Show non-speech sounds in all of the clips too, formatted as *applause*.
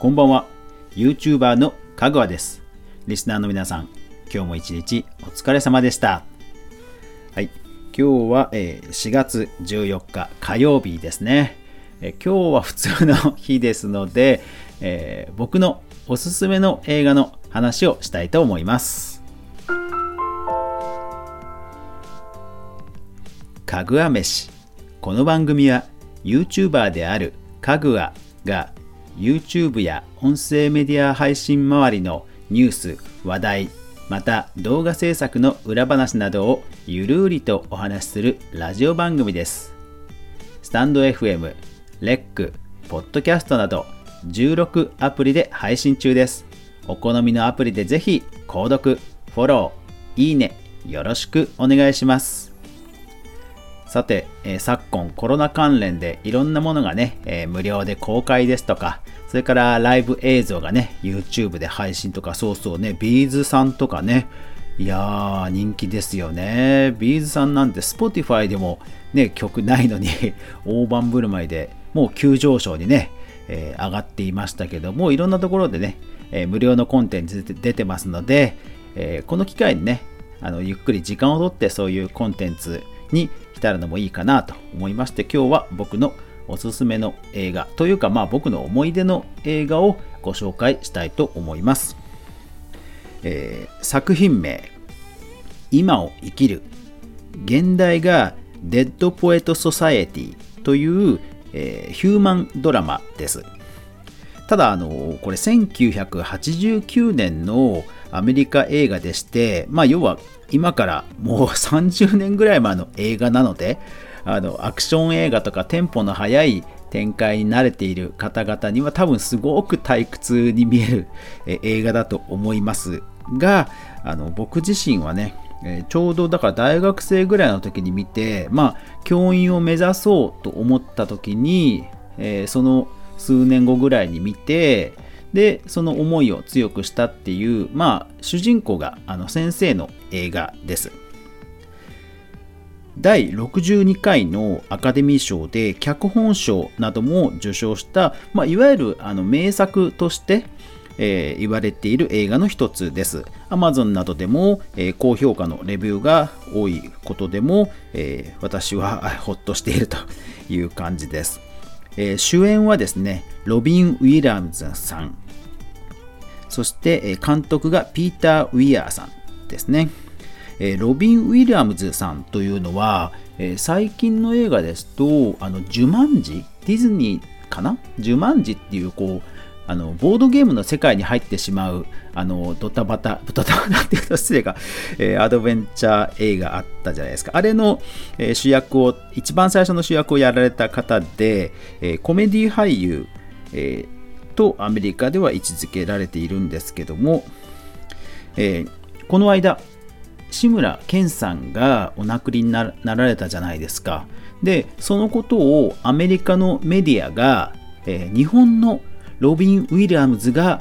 こんばんは。YouTuber のかぐわです。リスナーの皆さん今日も一日お疲れ様でした。はい。今日は、えー4月14日火曜日ですね、えー今日は普通の日ですので、えー僕のおすすめの映画の話をしたいと思います。かぐわ飯。この番組は YouTuber であるかぐわが YouTube や音声メディア配信周りのニュース、話題、また動画制作の裏話などをゆるうりとお話しするラジオ番組です。スタンド FM、レック、ポッドキャストなど16アプリで配信中です。お好みのアプリでぜひ購読、フォロー、いいね、よろしくお願いします。さて、えー昨今コロナ関連でいろんなものがね、えー無料で公開ですとか、それからライブ映像がね、YouTube で配信とか、そうそうね、ビーズさんとかね、いやー、人気ですよね。ビーズさんなんて Spotify でもね、曲ないのに *laughs* 大盤振る舞いでもう急上昇にね、えー上がっていましたけども、いろんなところでね、えー無料のコンテンツ出てますので、えーこの機会にね、あのゆっくり時間をとってそういうコンテンツに浸るのもいいかなと思いまして今日は僕のおすすめの映画というかまあ僕の思い出の映画をご紹介したいと思います、えー作品名「今を生きる」現代が「デッド・ポエト・ソサエティ」という、えーヒューマンドラマです。ただあのこれ1989年のアメリカ映画でしてまあ要は今からもう *laughs* 30年ぐらい前の映画なのであのアクション映画とかテンポの速い展開に慣れている方々には多分すごく退屈に見える映画だと思いますがあの僕自身はねえちょうどだから大学生ぐらいの時に見てまあ教員を目指そうと思った時に、えその数年後ぐらいに見てでその思いを強くしたっていうまあ主人公があの先生の映画です第62回のアカデミー賞で脚本賞なども受賞した、まあ、いわゆるあの名作として、えー言われている映画の一つです。Amazon などでも、えー高評価のレビューが多いことでも、えー私はあほっとしているという感じです。えー主演はですね、ロビン・ウィリアムズさん、そしてえ監督がピーター・ウィアーさんですね。えーロビン・ウィリアムズさんというのは、え最近の映画ですと、あの、ジュマンジ？ディズニーかな？ジュマンジっていう、こう、あの、ボードゲームの世界に入ってしまう、あの、ドタバタ、ドタバタっていうと *laughs* 失礼か、えーアドベンチャー映画あったじゃないですか。あれの、えー主役を、一番最初の主役をやられた方で、えーコメディ俳優、えとアメリカでは位置づけられているんですけども、えこの間、志村けんさんがお亡くなりになられたじゃないですか。で、そのことをアメリカのメディアが、え日本のロビン・ウィリアムズが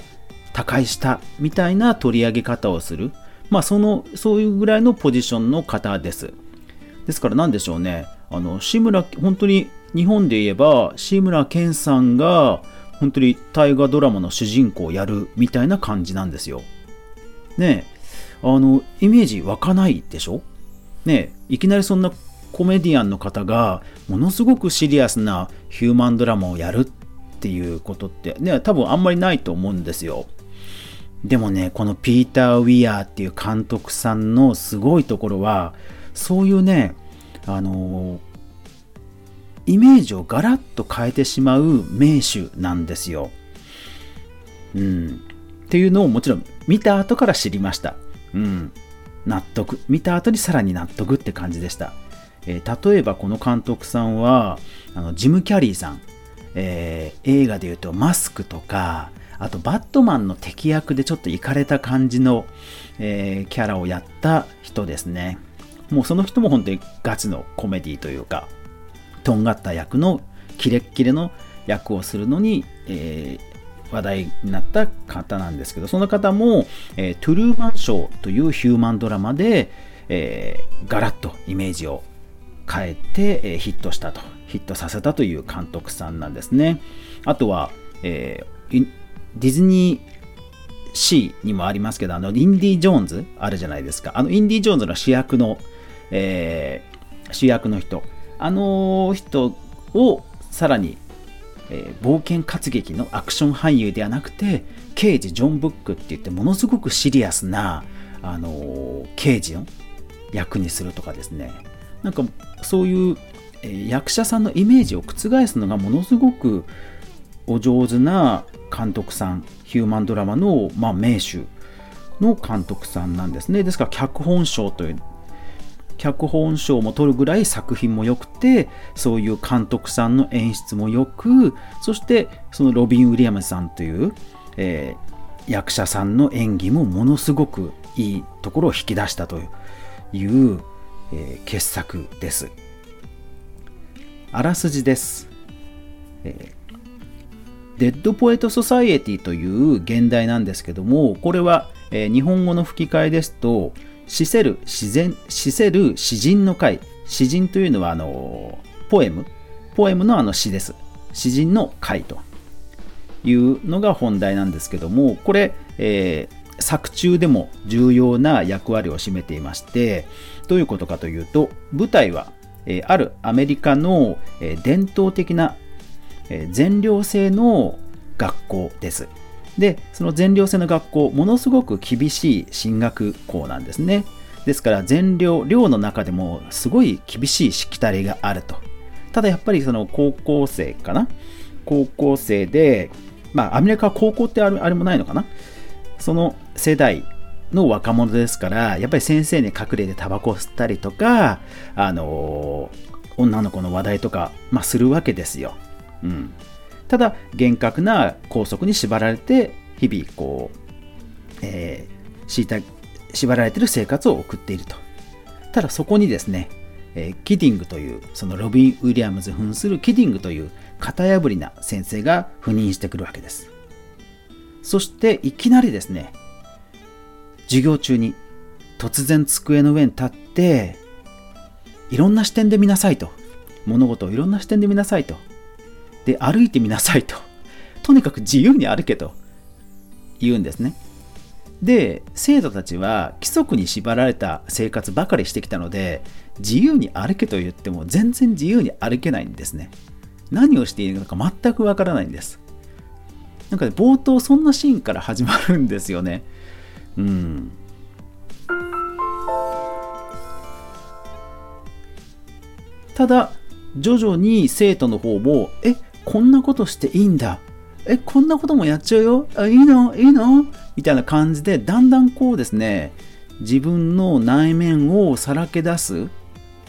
他界したみたいな取り上げ方をする。まあ、その、そういうぐらいのポジションの方です。ですから何でしょうね。あの、志村、本当に日本で言えば、志村けんさんが、本当に大河ドラマの主人公をやるみたいな感じなんですよ。ねえ、あの、イメージ湧かないでしょ？ねえ、いきなりそんなコメディアンの方が、ものすごくシリアスなヒューマンドラマをやるっていうことって、ね、多分あんまりないと思うんですよ。でもね、このピーター・ウィアーっていう監督さんのすごいところは、そういうね、あのイメージをガラッと変えてしまう名手なんですよ。うん。っていうのをもちろん見た後から知りました。うん。納得。見た後にさらに納得って感じでした。えー例えばこの監督さんは、あのジム・キャリーさん、えー映画で言うとマスクとか、あとバットマンの敵役でちょっといかれた感じの、えーキャラをやった人ですね。もうその人も本当にガチのコメディというか、とんがった役のキレッキレの役をするのに、えー話題になった方なんですけど、その方も、えートゥルーマンショーというヒューマンドラマで、えーガラッとイメージを変えて、えーヒットしたと、ヒットさせたという監督さんなんですね。あとは、えーディズニーシーにもありますけど、あの、インディ・ジョーンズあるじゃないですか。あの、インディ・ジョーンズの主役の、えー、主役の人。あの人をさらに、えー、冒険活劇のアクション俳優ではなくて、刑事ジョン・ブックって言ってものすごくシリアスな、あのー、刑事の役にするとかですね。なんかそういう、役者さんのイメージを覆すのがものすごくお上手な監督さんヒューマンドラマの、まあ、名手の監督さんなんですねですから脚本賞という脚本賞も取るぐらい作品も良くてそういう監督さんの演出も良くそしてそのロビン・ウィリアムさんという、えー、役者さんの演技もものすごくいいところを引き出したという、えー、傑作です。あらすじです。えー Dead Poets Society という原題なんですけども、これは、えー、日本語の吹き替えですと、死せる自然、死せる詩人の会。詩人というのは、あの、ポエム。ポエムのあの詩です。詩人の会というのが本題なんですけども、これ、えー、作中でも重要な役割を占めていまして、どういうことかというと、舞台は、え、あるアメリカの、え、伝統的な全寮制の学校です。で、その全寮制の学校、ものすごく厳しい進学校なんですね。ですから、全寮、寮の中でもすごい厳しいしきたりがあると。ただやっぱりその高校生かな？高校生で、まあアメリカは高校ってあれもないのかな？その世代の若者ですから、やっぱり先生に隠れてタバコを吸ったりとか、あのー、女の子の話題とか、まあ、するわけですよ。うん、ただ厳格な校則に縛られて日々こう、えー、縛られてる生活を送っていると。ただそこにですね、えー、キディングというそのロビン・ウィリアムズ扮するキディングという型破りな先生が赴任してくるわけです。そしていきなりですね授業中に突然机の上に立っていろんな視点で見なさいと物事をいろんな視点で見なさいとで歩いてみなさいと。*laughs* とにかく自由に歩けと言うんですね。で、生徒たちは規則に縛られた生活ばかりしてきたので、自由に歩けと言っても全然自由に歩けないんですね。何をしているのか全くわからないんです。なんかね、冒頭そんなシーンから始まるんですよね。ただ、徐々に生徒の方も、え、こんなことしていいんだ。え、こんなこともやっちゃうよ。あ、いいの？いいの？みたいな感じで、だんだんこうですね、自分の内面をさらけ出す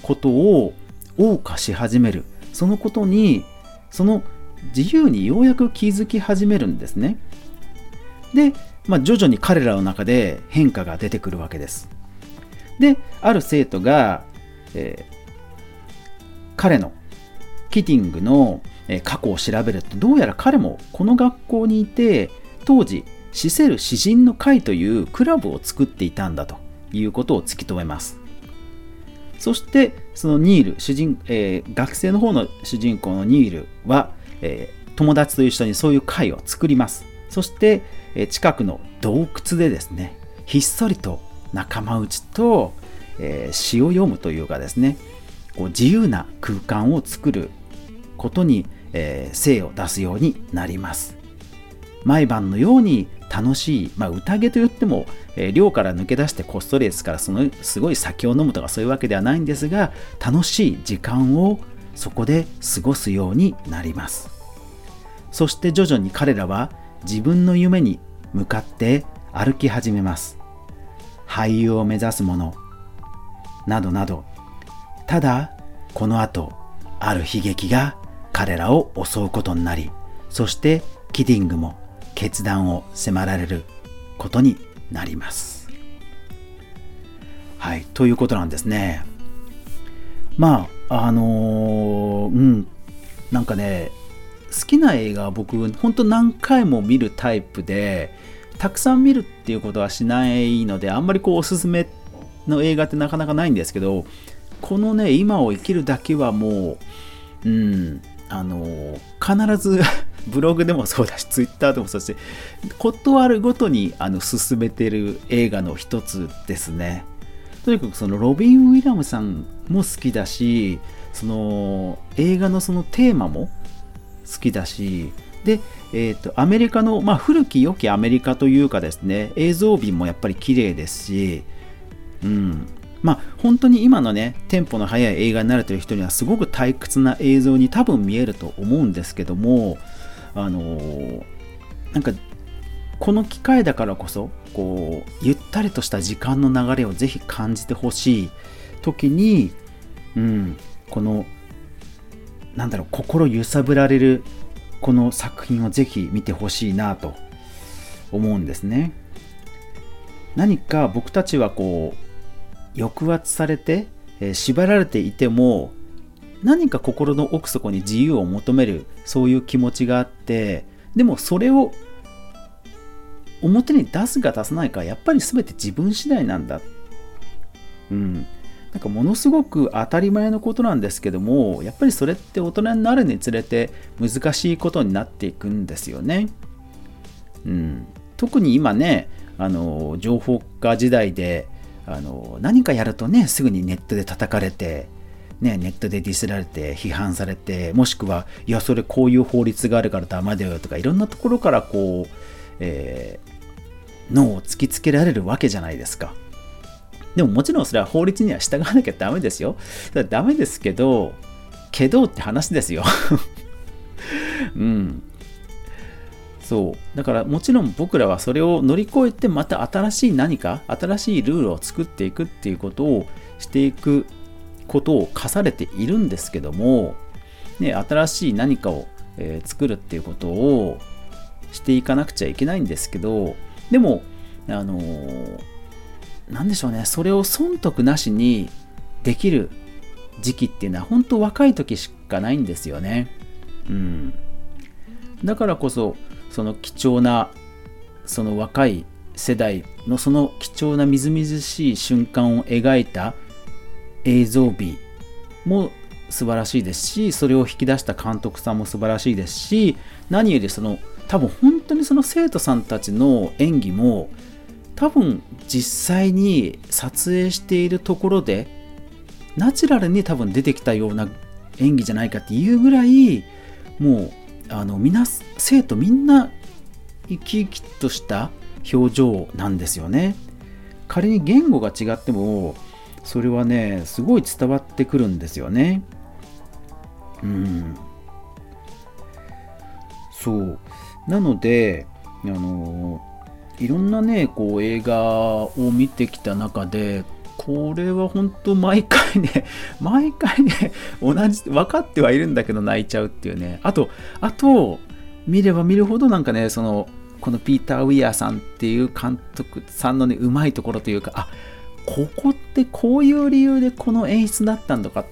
ことを謳歌し始める。そのことに、その自由にようやく気づき始めるんですね。で、まあ、徐々に彼らの中で変化が出てくるわけです。で、ある生徒が、えー、彼のキティングの過去を調べるとどうやら彼もこの学校にいて当時死せる詩人の会というクラブを作っていたんだということを突き止めますそしてそのニール主人、えー、学生の方の主人公のニールは、えー、友達と一緒にそういう会を作りますそして、え、近くの洞窟でですねひっそりと仲間内と、え詩を読むというかですねこう自由な空間を作ることに、えー、精を出すようになります。毎晩のように楽しい、まあ、宴といっても、えー、寮から抜け出してこっそりですからそのすごい酒を飲むとかそういうわけではないんですが楽しい時間をそこで過ごすようになります。そして徐々に彼らは自分の夢に向かって歩き始めます。俳優を目指す者などなど。ただこの後ある悲劇が彼らを襲うことになりそしてキディングも決断を迫られることになります。はいということなんですね。まああのー、うん。なんかね好きな映画は僕ほんと何回も見るタイプでたくさん見るっていうことはしないのであんまりこうおすすめの映画ってなかなかないんですけどこのね今を生きるだけはもううんあの必ず *laughs* ブログでもそうだし、ツイッターでもそうだし、ことあるごとにあの進めてる映画の一つですね。とにかくそのロビン・ウィラムさんも好きだし、その映画のそのテーマも好きだし、で、えーと、アメリカの、まあ、古き良きアメリカというかですね映像美もやっぱり綺麗ですし、うん、まあ本当に今のねテンポの速い映画に慣れてる人にはすごく退屈な映像に多分見えると思うんですけどもあのー、なんかこの機会だからこそこうゆったりとした時間の流れをぜひ感じてほしい時に、うん、このなんだろう心揺さぶられるこの作品をぜひ見てほしいなと思うんですね。何か僕たちはこう抑圧されて、えー、縛られていても何か心の奥底に自由を求めるそういう気持ちがあってでもそれを表に出すか出さないかやっぱり全て自分次第なんだ。うん。なんかものすごく当たり前のことなんですけどもやっぱりそれって大人になるにつれて難しいことになっていくんですよね。うん、特に今ねあの情報化時代であの何かやるとねすぐにネットで叩かれて、ね、ネットでディスられて批判されてもしくはいやそれこういう法律があるからダメだよとかいろんなところからこう、えー、脳を突きつけられるわけじゃないですか。でももちろんそれは法律には従わなきゃダメですよ。だダメですけど、けどって話ですよ。*laughs* うん。そう。だからもちろん僕らはそれを乗り越えてまた新しい何か、新しいルールを作っていくっていうことをしていくことを課されているんですけども、ね、新しい何かを、えー、作るっていうことをしていかなくちゃいけないんですけど、でも、あのー何でしょうねそれを損得なしにできる時期っていうのは本当若い時しかないんですよね。うん、だからこそその貴重なその若い世代のその貴重なみずみずしい瞬間を描いた映像美も素晴らしいですしそれを引き出した監督さんも素晴らしいですし何よりその多分本当にその生徒さんたちの演技も多分実際に撮影しているところでナチュラルに多分出てきたような演技じゃないかっていうぐらいもうあの皆生徒みんな生き生きとした表情なんですよね。仮に言語が違ってもそれはねすごい伝わってくるんですよね。うん。そう。なのであのいろんなねこう映画を見てきた中でこれは本当毎回ね *laughs* 毎回ね同じ分かってはいるんだけど泣いちゃうっていうね。あとあと見れば見るほどなんかねそのこのピーター・ウィアーさんっていう監督さんのねうまいところというかあここってこういう理由でこの演出だったんだかっ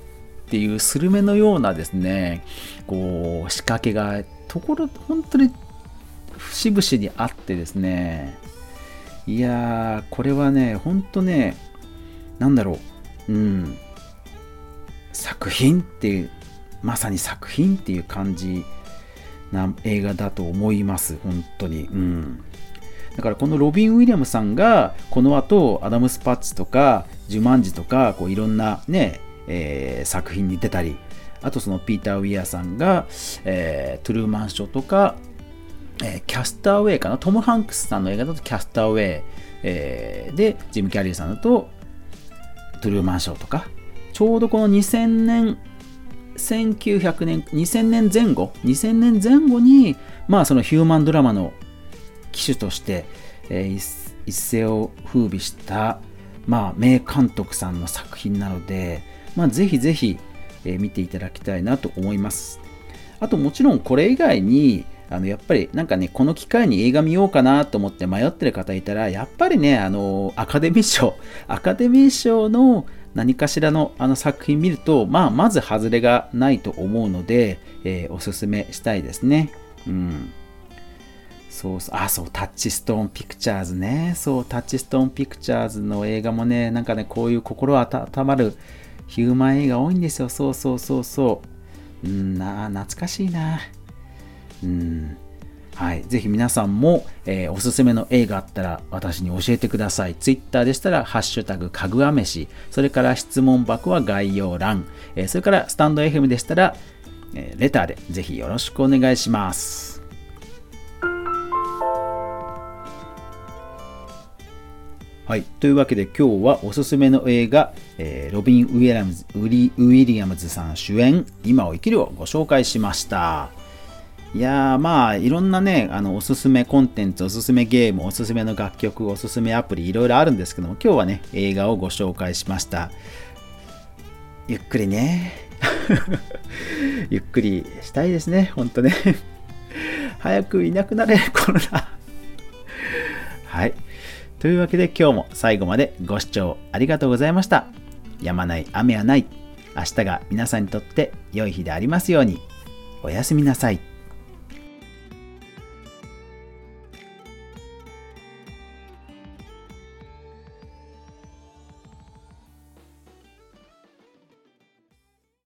ていうスルメのようなですねこう仕掛けがところ本当に節々にあってですね、いやー、これはね、ほんとね、なんだろう、うん、作品っていう、まさに作品っていう感じな映画だと思います、本当に。うん。だからこのロビン・ウィリアムさんがこの後アダムス・パッチとかジュマンジとかこういろんなね、えー、作品に出たりあとそのピーター・ウィアさんが、えー、トゥルーマンショーとかえー、キャスターウェイかな？トム・ハンクスさんの映画だとキャスターウェイ、えー、でジム・キャリーさんだとトゥルーマンショーとか。ちょうどこの2000年1900年2000年前後？2000年前後にまあそのヒューマンドラマの機種として、えー、一世を風靡したまあ名監督さんの作品なのでまあぜひぜひ、えー、見ていただきたいなと思います。あともちろんこれ以外にあのやっぱりなんかね、この機会に映画見ようかなと思って迷ってる方いたら、やっぱりね、あの、アカデミー賞、*laughs* アカデミー賞の何かしらのあの作品見ると、まあ、まず外れがないと思うので、えー、おすすめしたいですね。うん。そうそう、あ、そう、タッチストーンピクチャーズね。そう、タッチストーンピクチャーズの映画もね、なんかね、こういう心温まるヒューマン映画多いんですよ。そうそうそうそう。うん、な懐かしいな。うんはい、ぜひ皆さんも、えー、おすすめの映画あったら私に教えてください。Twitter でしたら、ハッシュタグかぐわ飯、それから質問箱は概要欄、えー、それからスタンド FM でしたら、えー、レターでぜひよろしくお願いします。はい。というわけで今日はおすすめの映画、えー、ロビン・ウィリアムズウィリアムズさん主演、今を生きるをご紹介しました。いやーまあいろんなねあのおすすめコンテンツおすすめゲームおすすめの楽曲おすすめアプリいろいろあるんですけども今日はね映画をご紹介しました。ゆっくりね。*laughs* ゆっくりしたいですねほんとね。*laughs* 早くいなくなれコロナ。はい。というわけで今日も最後までご視聴ありがとうございました。やまない雨はない。明日が皆さんにとって良い日でありますように。おやすみなさい。